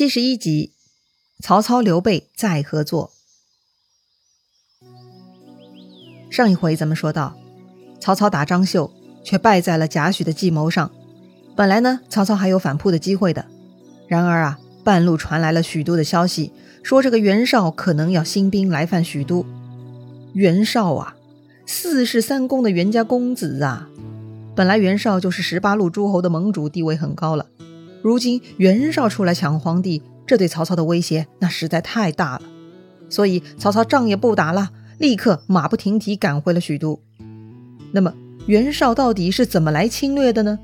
七十一集，曹操刘备再合作。上一回咱们说到，曹操打张绣，却败在了贾诩的计谋上。本来呢，曹操还有反扑的机会的。然而啊，半路传来了许都的消息，说这个袁绍可能要兴兵来犯许都。袁绍啊，四世三公的袁家公子啊，本来袁绍就是十八路诸侯的盟主，地位很高了。如今袁绍出来抢皇帝，这对曹操的威胁那实在太大了。所以曹操仗也不打了，立刻马不停蹄赶回了许都。那么袁绍到底是怎么来侵略的呢？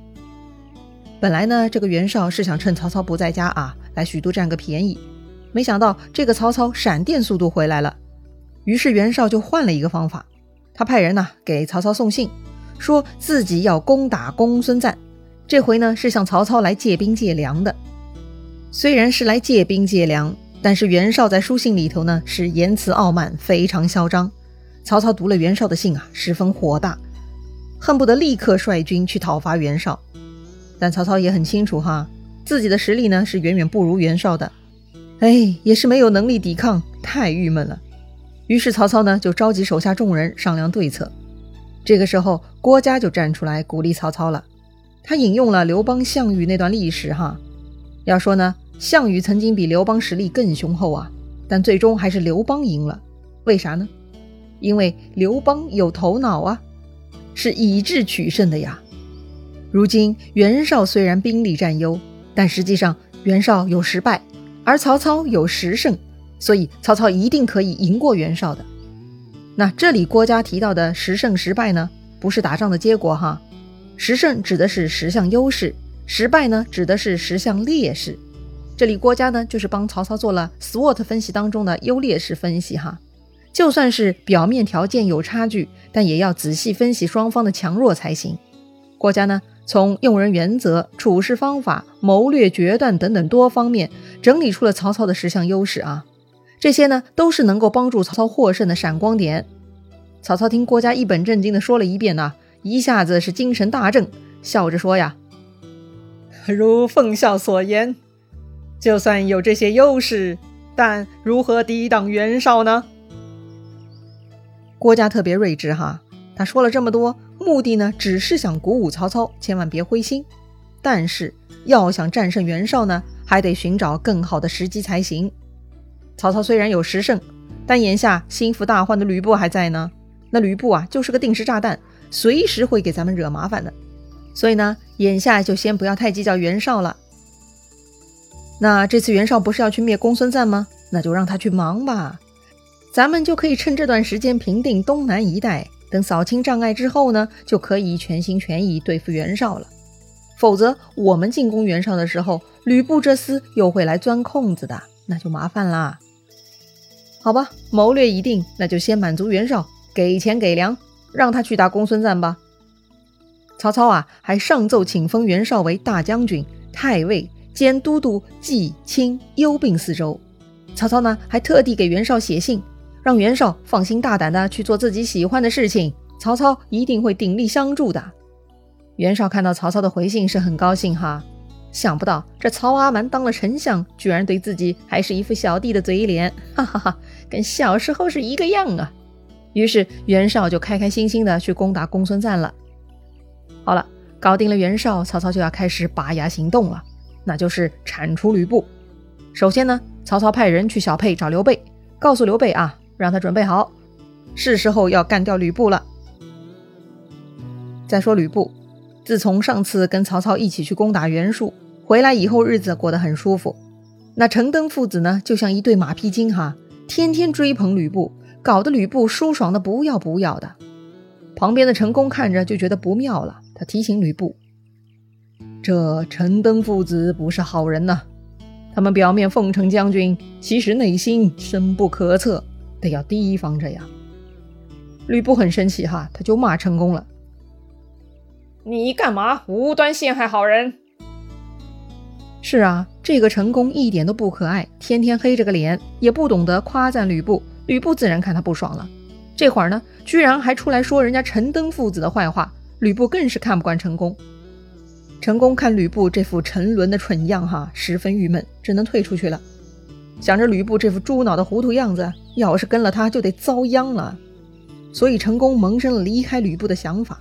本来呢，这个袁绍是想趁曹操不在家啊，来许都占个便宜。没想到这个曹操闪电速度回来了，于是袁绍就换了一个方法，他派人呢给曹操送信，说自己要攻打公孙瓒。这回呢是向曹操来借兵借粮的，虽然是来借兵借粮，但是袁绍在书信里头呢是言辞傲慢，非常嚣张。曹操读了袁绍的信啊，十分火大，恨不得立刻率军去讨伐袁绍。但曹操也很清楚哈，自己的实力呢是远远不如袁绍的，哎，也是没有能力抵抗，太郁闷了。于是曹操呢就召集手下众人商量对策。这个时候，郭嘉就站出来鼓励曹操了。他引用了刘邦、项羽那段历史，哈，要说呢，项羽曾经比刘邦实力更雄厚啊，但最终还是刘邦赢了。为啥呢？因为刘邦有头脑啊，是以智取胜的呀。如今袁绍虽然兵力占优，但实际上袁绍有十败，而曹操有十胜，所以曹操一定可以赢过袁绍的。那这里郭嘉提到的十胜十败呢，不是打仗的结果哈。十胜指的是十项优势，十败呢指的是十项劣势。这里郭嘉呢就是帮曹操做了 SWOT 分析当中的优劣势分析哈。就算是表面条件有差距，但也要仔细分析双方的强弱才行。郭嘉呢从用人原则、处事方法、谋略决断等等多方面整理出了曹操的十项优势啊。这些呢都是能够帮助曹操获胜的闪光点。曹操听郭嘉一本正经的说了一遍呢。一下子是精神大振，笑着说：“呀，如奉孝所言，就算有这些优势，但如何抵挡袁绍呢？”郭嘉特别睿智哈，他说了这么多，目的呢，只是想鼓舞曹操，千万别灰心。但是要想战胜袁绍呢，还得寻找更好的时机才行。曹操虽然有十胜，但眼下心腹大患的吕布还在呢，那吕布啊，就是个定时炸弹。随时会给咱们惹麻烦的，所以呢，眼下就先不要太计较袁绍了。那这次袁绍不是要去灭公孙瓒吗？那就让他去忙吧，咱们就可以趁这段时间平定东南一带，等扫清障碍之后呢，就可以全心全意对付袁绍了。否则，我们进攻袁绍的时候，吕布这厮又会来钻空子的，那就麻烦啦。好吧，谋略已定，那就先满足袁绍，给钱给粮。让他去打公孙瓒吧。曹操啊，还上奏请封袁绍为大将军、太尉兼都督冀、青、幽并四州。曹操呢，还特地给袁绍写信，让袁绍放心大胆的去做自己喜欢的事情，曹操一定会鼎力相助的。袁绍看到曹操的回信是很高兴哈，想不到这曹阿瞒当了丞相，居然对自己还是一副小弟的嘴脸，哈哈哈，跟小时候是一个样啊。于是袁绍就开开心心的去攻打公孙瓒了。好了，搞定了袁绍，曹操就要开始拔牙行动了，那就是铲除吕布。首先呢，曹操派人去小沛找刘备，告诉刘备啊，让他准备好，是时候要干掉吕布了。再说吕布，自从上次跟曹操一起去攻打袁术回来以后，日子过得很舒服。那陈登父子呢，就像一对马屁精哈，天天追捧吕布。搞得吕布舒爽的不要不要的，旁边的陈宫看着就觉得不妙了。他提醒吕布：“这陈登父子不是好人呐，他们表面奉承将军，其实内心深不可测，得要提防着呀。”吕布很生气哈，他就骂陈宫了：“你干嘛无端陷害好人？”是啊，这个陈宫一点都不可爱，天天黑着个脸，也不懂得夸赞吕布。吕布自然看他不爽了，这会儿呢，居然还出来说人家陈登父子的坏话。吕布更是看不惯陈宫。成功看吕布这副沉沦的蠢样，哈，十分郁闷，只能退出去了。想着吕布这副猪脑的糊涂样子，要是跟了他就得遭殃了，所以成功萌生了离开吕布的想法。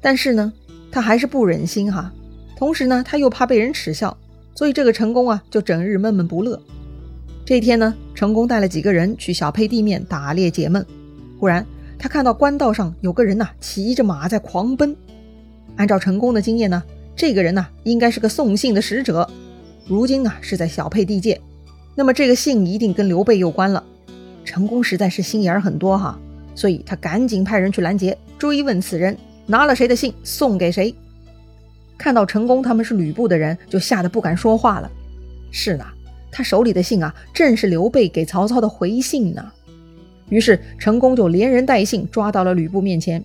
但是呢，他还是不忍心哈。同时呢，他又怕被人耻笑，所以这个成功啊，就整日闷闷不乐。这天呢，成功带了几个人去小沛地面打猎解闷。忽然，他看到官道上有个人呐，骑着马在狂奔。按照成功的经验呢，这个人呐，应该是个送信的使者，如今啊是在小沛地界。那么这个信一定跟刘备有关了。成功实在是心眼儿很多哈，所以他赶紧派人去拦截，追问此人拿了谁的信，送给谁。看到成功他们是吕布的人，就吓得不敢说话了。是呢，他手里的信啊，正是刘备给曹操的回信呢。于是成功就连人带信抓到了吕布面前。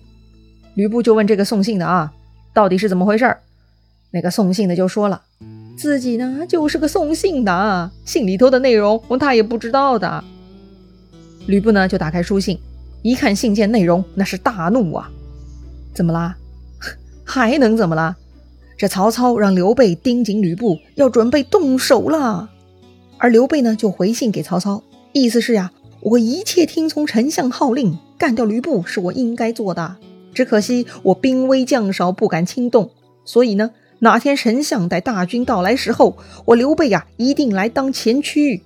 吕布就问这个送信的啊，到底是怎么回事儿？那个送信的就说了。自己呢，就是个送信的，信里头的内容他也不知道的。吕布呢，就打开书信，一看信件内容，那是大怒啊！怎么啦？还能怎么啦？这曹操让刘备盯紧吕布，要准备动手了。而刘备呢，就回信给曹操，意思是呀，我一切听从丞相号令，干掉吕布是我应该做的。只可惜我兵微将少，不敢轻动，所以呢。哪天丞相带大军到来时候，我刘备呀一定来当前驱。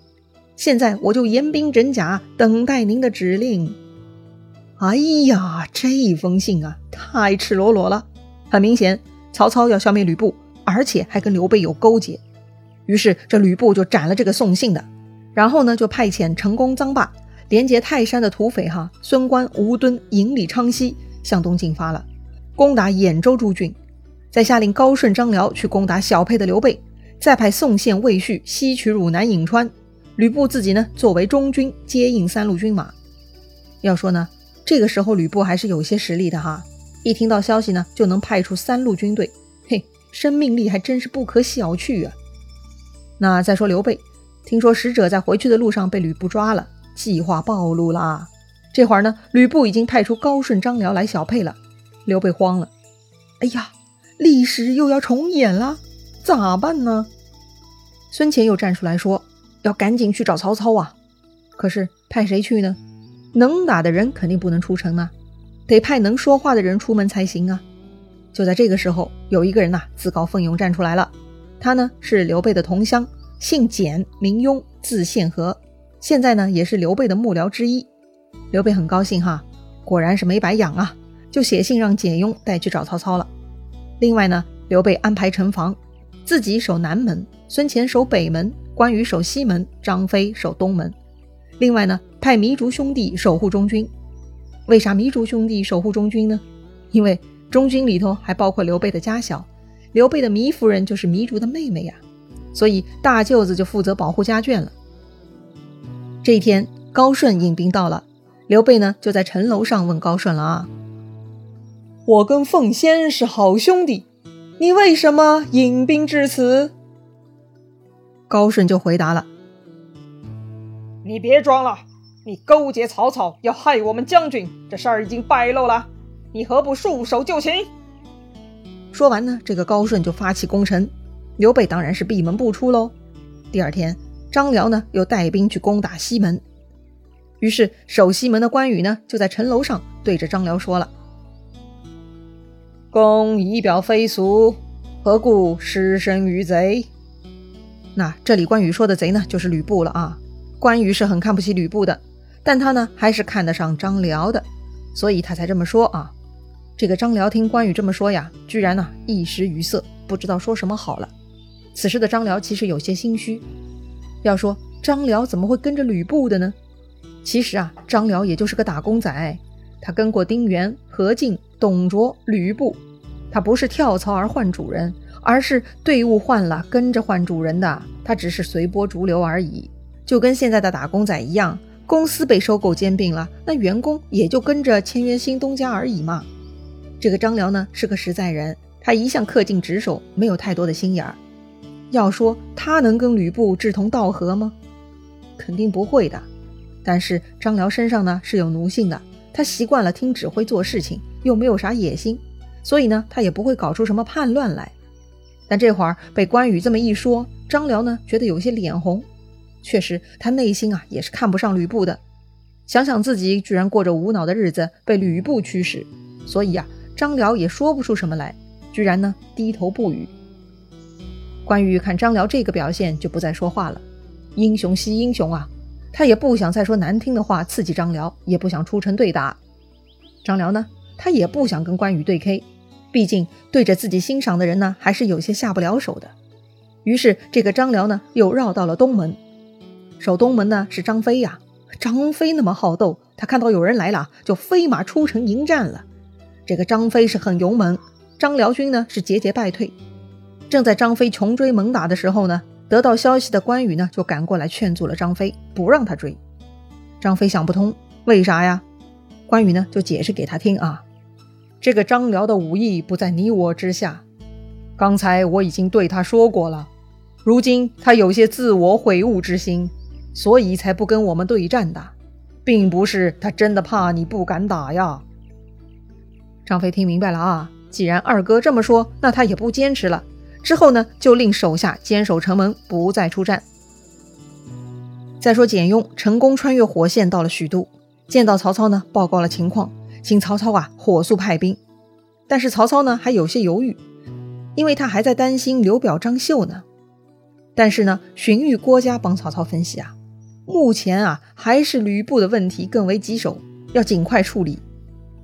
现在我就严兵整甲，等待您的指令。哎呀，这封信啊，太赤裸裸了，很明显，曹操要消灭吕布，而且还跟刘备有勾结。于是这吕布就斩了这个送信的，然后呢，就派遣成功臧霸连接泰山的土匪哈孙关、吴敦、营里昌西向东进发了，攻打兖州诸郡。再下令高顺、张辽去攻打小沛的刘备，再派宋宪、魏续西取汝南、颍川，吕布自己呢作为中军接应三路军马。要说呢，这个时候吕布还是有些实力的哈，一听到消息呢就能派出三路军队，嘿，生命力还真是不可小觑啊。那再说刘备，听说使者在回去的路上被吕布抓了，计划暴露了。这会儿呢，吕布已经派出高顺、张辽来小沛了，刘备慌了，哎呀！历史又要重演了，咋办呢？孙乾又站出来说：“要赶紧去找曹操啊！可是派谁去呢？能打的人肯定不能出城啊，得派能说话的人出门才行啊！”就在这个时候，有一个人呐自告奋勇站出来了。他呢是刘备的同乡，姓简，名雍，字宪和，现在呢也是刘备的幕僚之一。刘备很高兴哈，果然是没白养啊，就写信让简雍带去找曹操了。另外呢，刘备安排城防，自己守南门，孙乾守北门，关羽守西门，张飞守东门。另外呢，派糜竺兄弟守护中军。为啥糜竺兄弟守护中军呢？因为中军里头还包括刘备的家小，刘备的糜夫人就是糜竺的妹妹呀，所以大舅子就负责保护家眷了。这一天，高顺引兵到了，刘备呢就在城楼上问高顺了啊。我跟凤仙是好兄弟，你为什么引兵至此？高顺就回答了：“你别装了，你勾结曹操要害我们将军，这事儿已经败露了，你何不束手就擒？”说完呢，这个高顺就发起攻城，刘备当然是闭门不出喽。第二天，张辽呢又带兵去攻打西门，于是守西门的关羽呢就在城楼上对着张辽说了。公仪表非俗，何故失身于贼？那这里关羽说的贼呢，就是吕布了啊。关羽是很看不起吕布的，但他呢还是看得上张辽的，所以他才这么说啊。这个张辽听关羽这么说呀，居然呢一时语塞，不知道说什么好了。此时的张辽其实有些心虚。要说张辽怎么会跟着吕布的呢？其实啊，张辽也就是个打工仔，他跟过丁原、何进、董卓、吕布。他不是跳槽而换主人，而是队伍换了跟着换主人的。他只是随波逐流而已，就跟现在的打工仔一样。公司被收购兼并了，那员工也就跟着签约新东家而已嘛。这个张辽呢是个实在人，他一向恪尽职守，没有太多的心眼儿。要说他能跟吕布志同道合吗？肯定不会的。但是张辽身上呢是有奴性的，他习惯了听指挥做事情，又没有啥野心。所以呢，他也不会搞出什么叛乱来。但这会儿被关羽这么一说，张辽呢觉得有些脸红。确实，他内心啊也是看不上吕布的。想想自己居然过着无脑的日子，被吕布驱使，所以呀，张辽也说不出什么来，居然呢低头不语。关羽看张辽这个表现，就不再说话了。英雄惜英雄啊，他也不想再说难听的话刺激张辽，也不想出城对打。张辽呢，他也不想跟关羽对 K，毕竟对着自己欣赏的人呢，还是有些下不了手的。于是这个张辽呢，又绕到了东门，守东门呢是张飞呀。张飞那么好斗，他看到有人来了，就飞马出城迎战了。这个张飞是很勇猛，张辽军呢是节节败退。正在张飞穷追猛打的时候呢，得到消息的关羽呢就赶过来劝阻了张飞，不让他追。张飞想不通，为啥呀？关羽呢就解释给他听啊，这个张辽的武艺不在你我之下，刚才我已经对他说过了，如今他有些自我悔悟之心。所以才不跟我们对战的，并不是他真的怕你不敢打呀。张飞听明白了啊，既然二哥这么说，那他也不坚持了。之后呢，就令手下坚守城门，不再出战。再说简雍成功穿越火线到了许都，见到曹操呢，报告了情况，请曹操啊火速派兵。但是曹操呢还有些犹豫，因为他还在担心刘表、张绣呢。但是呢，荀彧、郭嘉帮曹操分析啊。目前啊，还是吕布的问题更为棘手，要尽快处理，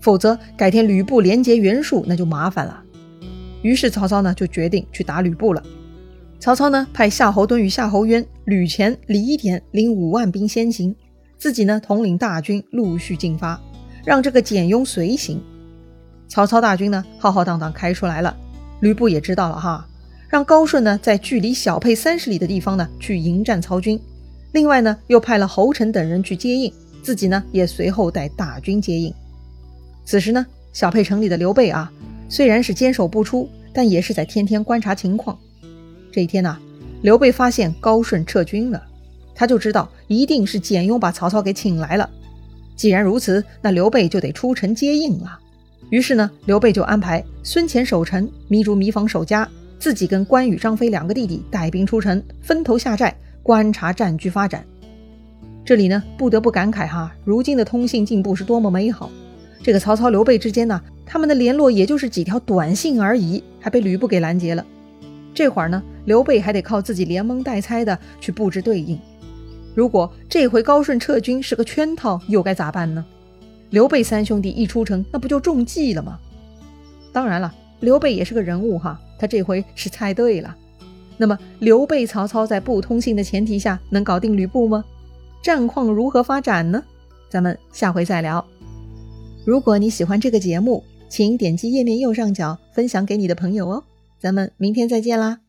否则改天吕布连结袁术，那就麻烦了。于是曹操呢就决定去打吕布了。曹操呢派夏侯惇与夏侯渊、吕虔、李典领五万兵先行，自己呢统领大军陆续进发，让这个简雍随行。曹操大军呢浩浩荡荡开出来了，吕布也知道了哈，让高顺呢在距离小沛三十里的地方呢去迎战曹军。另外呢，又派了侯成等人去接应，自己呢也随后带大军接应。此时呢，小沛城里的刘备啊，虽然是坚守不出，但也是在天天观察情况。这一天呢，刘备发现高顺撤军了，他就知道一定是简雍把曹操给请来了。既然如此，那刘备就得出城接应了。于是呢，刘备就安排孙乾守城，糜竺糜芳守家，自己跟关羽、张飞两个弟弟带兵出城，分头下寨。观察战局发展，这里呢不得不感慨哈，如今的通信进步是多么美好。这个曹操、刘备之间呢，他们的联络也就是几条短信而已，还被吕布给拦截了。这会儿呢，刘备还得靠自己连蒙带猜的去布置对应。如果这回高顺撤军是个圈套，又该咋办呢？刘备三兄弟一出城，那不就中计了吗？当然了，刘备也是个人物哈，他这回是猜对了。那么，刘备、曹操在不通信的前提下，能搞定吕布吗？战况如何发展呢？咱们下回再聊。如果你喜欢这个节目，请点击页面右上角分享给你的朋友哦。咱们明天再见啦！